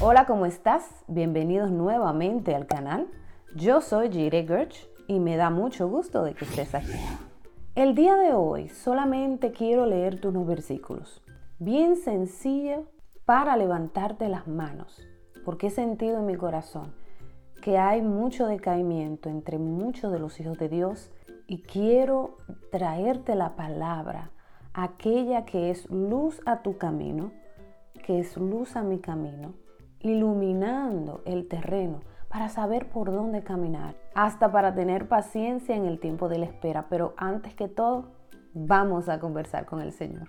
Hola, ¿cómo estás? Bienvenidos nuevamente al canal. Yo soy Jire Gerch y me da mucho gusto de que estés aquí. El día de hoy solamente quiero leerte unos versículos, bien sencillo para levantarte las manos, porque he sentido en mi corazón que hay mucho decaimiento entre muchos de los hijos de Dios y quiero traerte la palabra, aquella que es luz a tu camino, que es luz a mi camino iluminando el terreno para saber por dónde caminar, hasta para tener paciencia en el tiempo de la espera. Pero antes que todo, vamos a conversar con el Señor.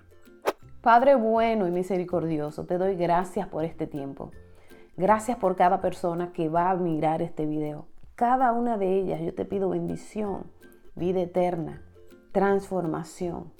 Padre bueno y misericordioso, te doy gracias por este tiempo. Gracias por cada persona que va a mirar este video. Cada una de ellas yo te pido bendición, vida eterna, transformación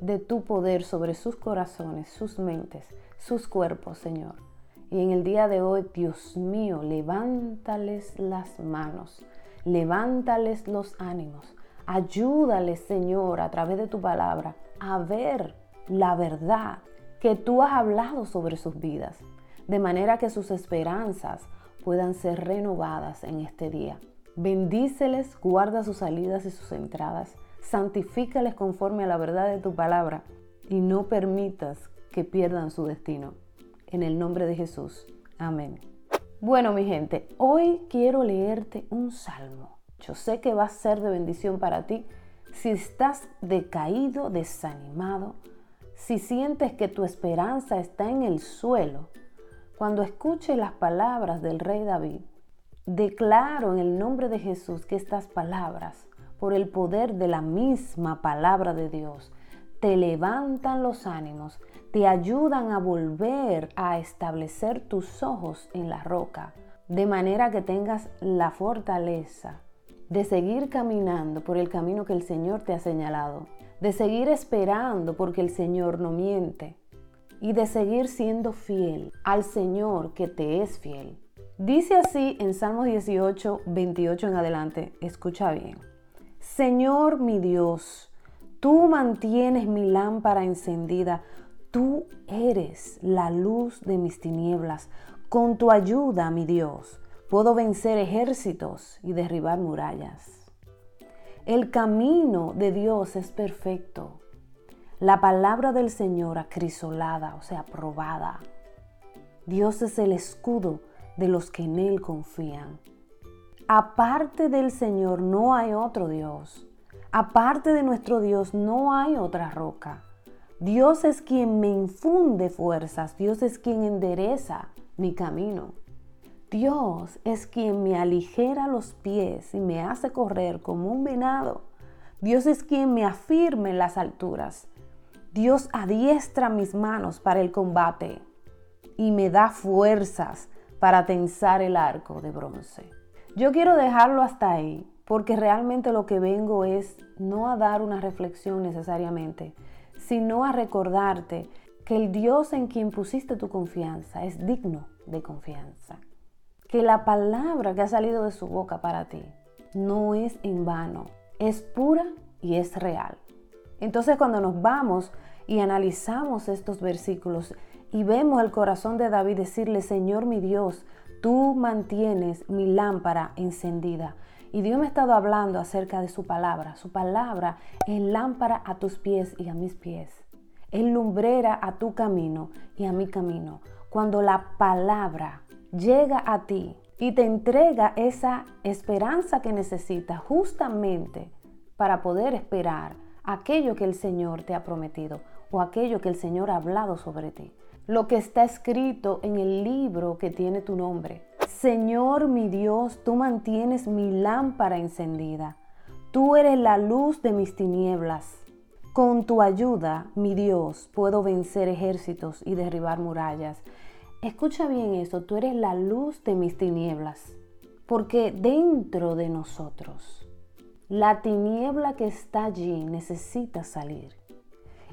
de tu poder sobre sus corazones, sus mentes, sus cuerpos, Señor. Y en el día de hoy, Dios mío, levántales las manos, levántales los ánimos, ayúdales, Señor, a través de tu palabra, a ver la verdad que tú has hablado sobre sus vidas, de manera que sus esperanzas puedan ser renovadas en este día. Bendíceles, guarda sus salidas y sus entradas, santifícales conforme a la verdad de tu palabra y no permitas que pierdan su destino en el nombre de Jesús. Amén. Bueno, mi gente, hoy quiero leerte un salmo. Yo sé que va a ser de bendición para ti si estás decaído, desanimado, si sientes que tu esperanza está en el suelo. Cuando escuches las palabras del rey David, declaro en el nombre de Jesús que estas palabras, por el poder de la misma palabra de Dios, te levantan los ánimos, te ayudan a volver a establecer tus ojos en la roca, de manera que tengas la fortaleza de seguir caminando por el camino que el Señor te ha señalado, de seguir esperando porque el Señor no miente y de seguir siendo fiel al Señor que te es fiel. Dice así en Salmos 18, 28 en adelante, escucha bien. Señor mi Dios, Tú mantienes mi lámpara encendida. Tú eres la luz de mis tinieblas. Con tu ayuda, mi Dios, puedo vencer ejércitos y derribar murallas. El camino de Dios es perfecto. La palabra del Señor acrisolada, o sea, probada. Dios es el escudo de los que en Él confían. Aparte del Señor no hay otro Dios. Aparte de nuestro Dios no hay otra roca. Dios es quien me infunde fuerzas, Dios es quien endereza mi camino. Dios es quien me aligera los pies y me hace correr como un venado. Dios es quien me afirma en las alturas. Dios adiestra mis manos para el combate y me da fuerzas para tensar el arco de bronce. Yo quiero dejarlo hasta ahí porque realmente lo que vengo es no a dar una reflexión necesariamente, sino a recordarte que el Dios en quien pusiste tu confianza es digno de confianza. Que la palabra que ha salido de su boca para ti no es en vano, es pura y es real. Entonces cuando nos vamos y analizamos estos versículos y vemos el corazón de David decirle, Señor mi Dios, tú mantienes mi lámpara encendida. Y Dios me ha estado hablando acerca de su palabra. Su palabra es lámpara a tus pies y a mis pies. Es lumbrera a tu camino y a mi camino. Cuando la palabra llega a ti y te entrega esa esperanza que necesitas justamente para poder esperar aquello que el Señor te ha prometido o aquello que el Señor ha hablado sobre ti. Lo que está escrito en el libro que tiene tu nombre Señor mi Dios, tú mantienes mi lámpara encendida. Tú eres la luz de mis tinieblas. Con tu ayuda, mi Dios, puedo vencer ejércitos y derribar murallas. Escucha bien esto, tú eres la luz de mis tinieblas. Porque dentro de nosotros, la tiniebla que está allí necesita salir.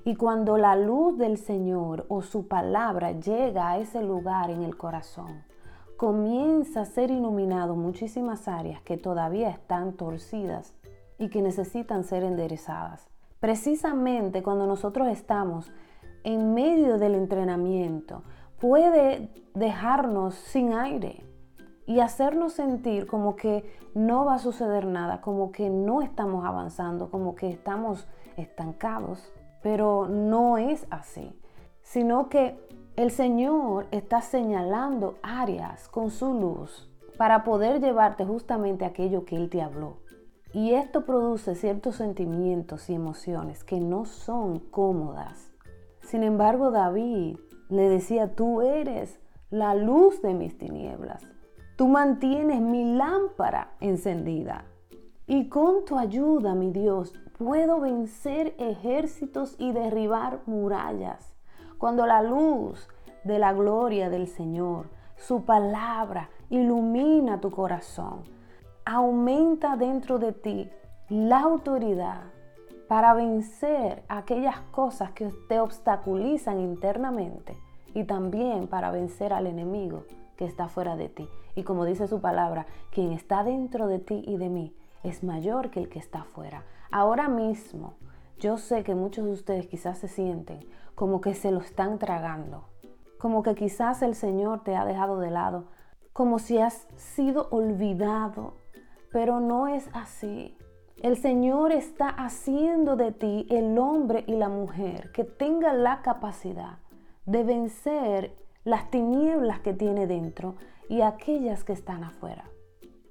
Y cuando la luz del Señor o su palabra llega a ese lugar en el corazón, comienza a ser iluminado muchísimas áreas que todavía están torcidas y que necesitan ser enderezadas. Precisamente cuando nosotros estamos en medio del entrenamiento, puede dejarnos sin aire y hacernos sentir como que no va a suceder nada, como que no estamos avanzando, como que estamos estancados. Pero no es así, sino que el Señor está señalando áreas con su luz para poder llevarte justamente aquello que Él te habló. Y esto produce ciertos sentimientos y emociones que no son cómodas. Sin embargo, David le decía, tú eres la luz de mis tinieblas. Tú mantienes mi lámpara encendida. Y con tu ayuda, mi Dios, puedo vencer ejércitos y derribar murallas. Cuando la luz de la gloria del Señor, su palabra, ilumina tu corazón, aumenta dentro de ti la autoridad para vencer aquellas cosas que te obstaculizan internamente y también para vencer al enemigo que está fuera de ti. Y como dice su palabra, quien está dentro de ti y de mí es mayor que el que está afuera. Ahora mismo, yo sé que muchos de ustedes quizás se sienten como que se lo están tragando, como que quizás el Señor te ha dejado de lado, como si has sido olvidado, pero no es así. El Señor está haciendo de ti el hombre y la mujer que tenga la capacidad de vencer las tinieblas que tiene dentro y aquellas que están afuera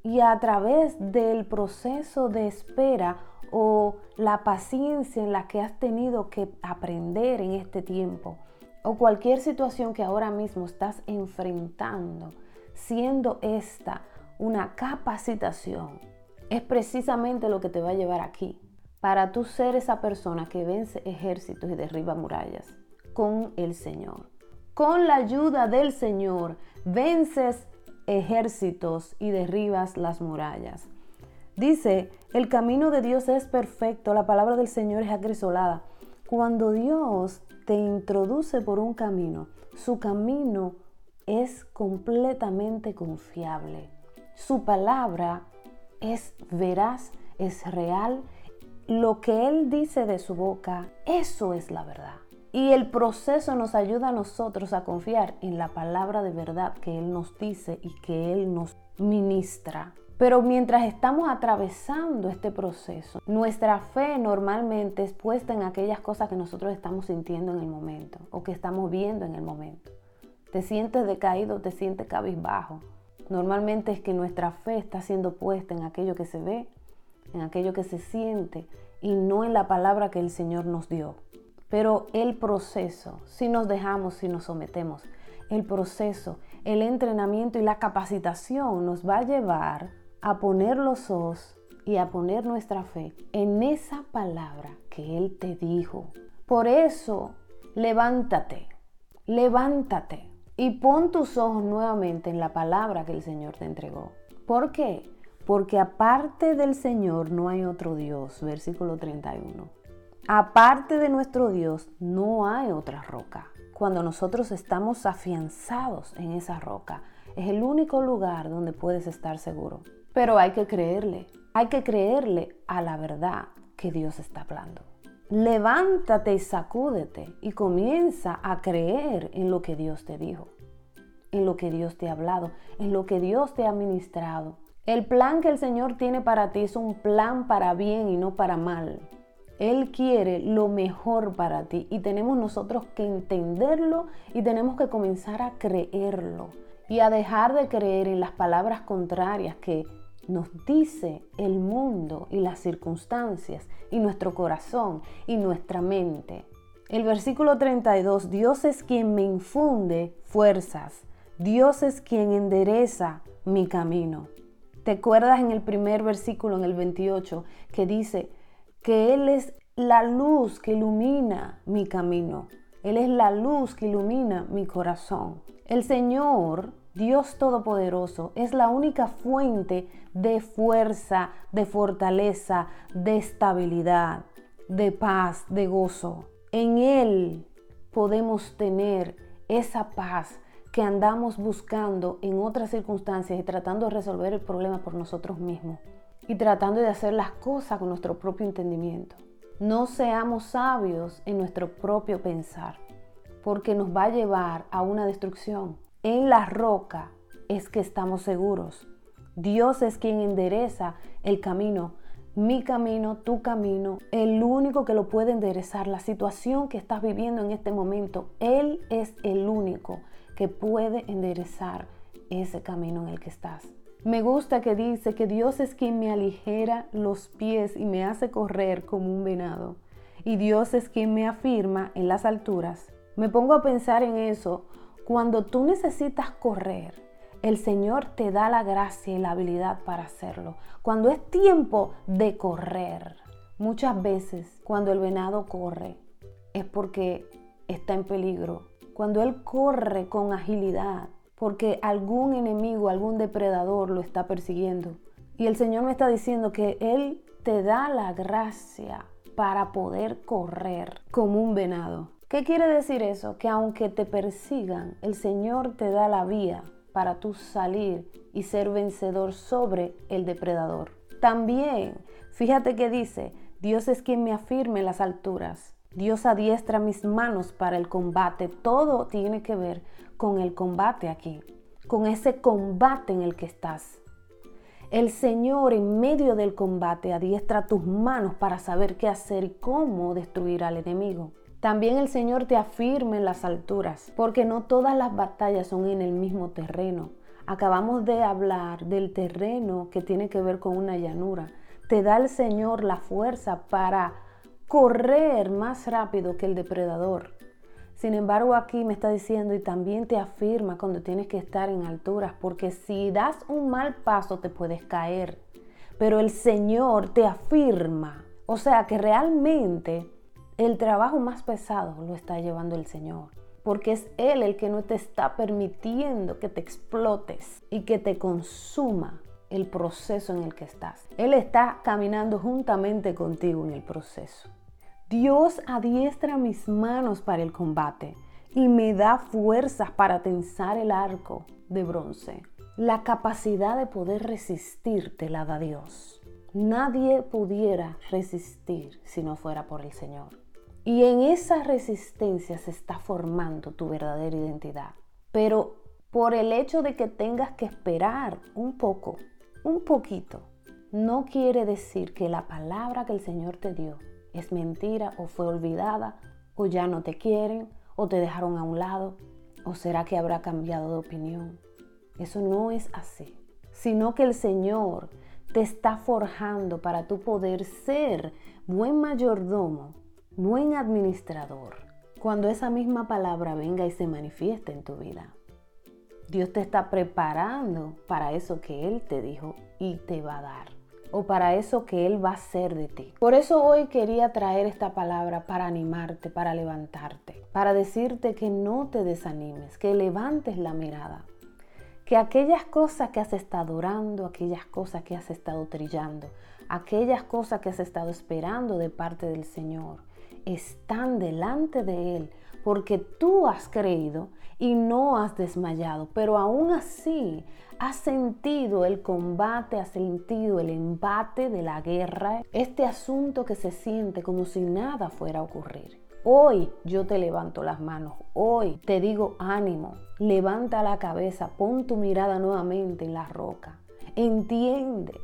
y a través del proceso de espera o la paciencia en la que has tenido que aprender en este tiempo o cualquier situación que ahora mismo estás enfrentando, siendo esta una capacitación, es precisamente lo que te va a llevar aquí, para tú ser esa persona que vence ejércitos y derriba murallas con el Señor. Con la ayuda del Señor vences ejércitos y derribas las murallas. Dice, el camino de Dios es perfecto, la palabra del Señor es agrisolada. Cuando Dios te introduce por un camino, su camino es completamente confiable. Su palabra es veraz, es real. Lo que Él dice de su boca, eso es la verdad. Y el proceso nos ayuda a nosotros a confiar en la palabra de verdad que Él nos dice y que Él nos ministra. Pero mientras estamos atravesando este proceso, nuestra fe normalmente es puesta en aquellas cosas que nosotros estamos sintiendo en el momento o que estamos viendo en el momento. Te sientes decaído, te sientes cabizbajo. Normalmente es que nuestra fe está siendo puesta en aquello que se ve, en aquello que se siente y no en la palabra que el Señor nos dio. Pero el proceso, si nos dejamos, si nos sometemos, el proceso, el entrenamiento y la capacitación nos va a llevar a poner los ojos y a poner nuestra fe en esa palabra que Él te dijo. Por eso, levántate, levántate y pon tus ojos nuevamente en la palabra que el Señor te entregó. ¿Por qué? Porque aparte del Señor no hay otro Dios, versículo 31. Aparte de nuestro Dios, no hay otra roca. Cuando nosotros estamos afianzados en esa roca, es el único lugar donde puedes estar seguro. Pero hay que creerle, hay que creerle a la verdad que Dios está hablando. Levántate y sacúdete y comienza a creer en lo que Dios te dijo, en lo que Dios te ha hablado, en lo que Dios te ha ministrado. El plan que el Señor tiene para ti es un plan para bien y no para mal. Él quiere lo mejor para ti y tenemos nosotros que entenderlo y tenemos que comenzar a creerlo y a dejar de creer en las palabras contrarias que nos dice el mundo y las circunstancias y nuestro corazón y nuestra mente. El versículo 32, Dios es quien me infunde fuerzas, Dios es quien endereza mi camino. ¿Te acuerdas en el primer versículo, en el 28, que dice, que Él es la luz que ilumina mi camino. Él es la luz que ilumina mi corazón. El Señor, Dios Todopoderoso, es la única fuente de fuerza, de fortaleza, de estabilidad, de paz, de gozo. En Él podemos tener esa paz que andamos buscando en otras circunstancias y tratando de resolver el problema por nosotros mismos y tratando de hacer las cosas con nuestro propio entendimiento. No seamos sabios en nuestro propio pensar. porque nos va a llevar a una destrucción. En la roca es que estamos seguros. Dios es quien endereza el camino, mi camino, tu camino, el único que lo puede enderezar, la situación que estás viviendo en este momento. Él es el único que puede enderezar ese camino en el que estás. Me gusta que dice que Dios es quien me aligera los pies y me hace correr como un venado. Y Dios es quien me afirma en las alturas. Me pongo a pensar en eso. Cuando tú necesitas correr, el Señor te da la gracia y la habilidad para hacerlo. Cuando es tiempo de correr, muchas veces cuando el venado corre es porque está en peligro. Cuando él corre con agilidad porque algún enemigo, algún depredador lo está persiguiendo. Y el Señor me está diciendo que Él te da la gracia para poder correr como un venado. ¿Qué quiere decir eso? Que aunque te persigan, el Señor te da la vía para tú salir y ser vencedor sobre el depredador. También, fíjate que dice, Dios es quien me afirme en las alturas. Dios adiestra mis manos para el combate. Todo tiene que ver con el combate aquí, con ese combate en el que estás. El Señor en medio del combate adiestra tus manos para saber qué hacer y cómo destruir al enemigo. También el Señor te afirma en las alturas, porque no todas las batallas son en el mismo terreno. Acabamos de hablar del terreno que tiene que ver con una llanura. Te da el Señor la fuerza para correr más rápido que el depredador. Sin embargo, aquí me está diciendo y también te afirma cuando tienes que estar en alturas, porque si das un mal paso te puedes caer. Pero el Señor te afirma. O sea que realmente el trabajo más pesado lo está llevando el Señor. Porque es Él el que no te está permitiendo que te explotes y que te consuma el proceso en el que estás. Él está caminando juntamente contigo en el proceso. Dios adiestra mis manos para el combate y me da fuerzas para tensar el arco de bronce. La capacidad de poder resistir te la da Dios. Nadie pudiera resistir si no fuera por el Señor. Y en esa resistencia se está formando tu verdadera identidad. Pero por el hecho de que tengas que esperar un poco, un poquito, no quiere decir que la palabra que el Señor te dio es mentira o fue olvidada o ya no te quieren o te dejaron a un lado o será que habrá cambiado de opinión. Eso no es así, sino que el Señor te está forjando para tú poder ser buen mayordomo, buen administrador, cuando esa misma palabra venga y se manifieste en tu vida. Dios te está preparando para eso que Él te dijo y te va a dar o para eso que Él va a hacer de ti. Por eso hoy quería traer esta palabra para animarte, para levantarte, para decirte que no te desanimes, que levantes la mirada, que aquellas cosas que has estado orando, aquellas cosas que has estado trillando, aquellas cosas que has estado esperando de parte del Señor, están delante de Él porque tú has creído y no has desmayado, pero aún así has sentido el combate, has sentido el embate de la guerra, este asunto que se siente como si nada fuera a ocurrir. Hoy yo te levanto las manos, hoy te digo ánimo, levanta la cabeza, pon tu mirada nuevamente en la roca, entiende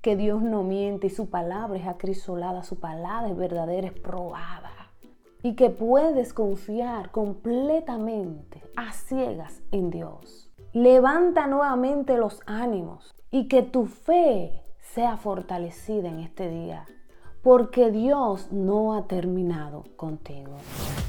que Dios no miente y su palabra es acrisolada, su palabra es verdadera, es probada y que puedes confiar completamente a ciegas en Dios. Levanta nuevamente los ánimos y que tu fe sea fortalecida en este día, porque Dios no ha terminado contigo.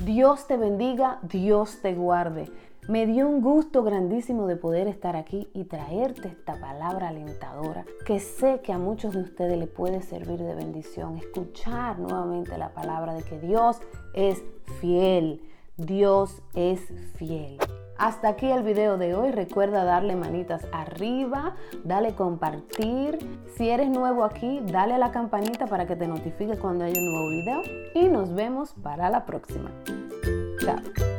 Dios te bendiga, Dios te guarde. Me dio un gusto grandísimo de poder estar aquí y traerte esta palabra alentadora que sé que a muchos de ustedes le puede servir de bendición. Escuchar nuevamente la palabra de que Dios es fiel. Dios es fiel. Hasta aquí el video de hoy. Recuerda darle manitas arriba, dale compartir. Si eres nuevo aquí, dale a la campanita para que te notifique cuando haya un nuevo video. Y nos vemos para la próxima. Chao.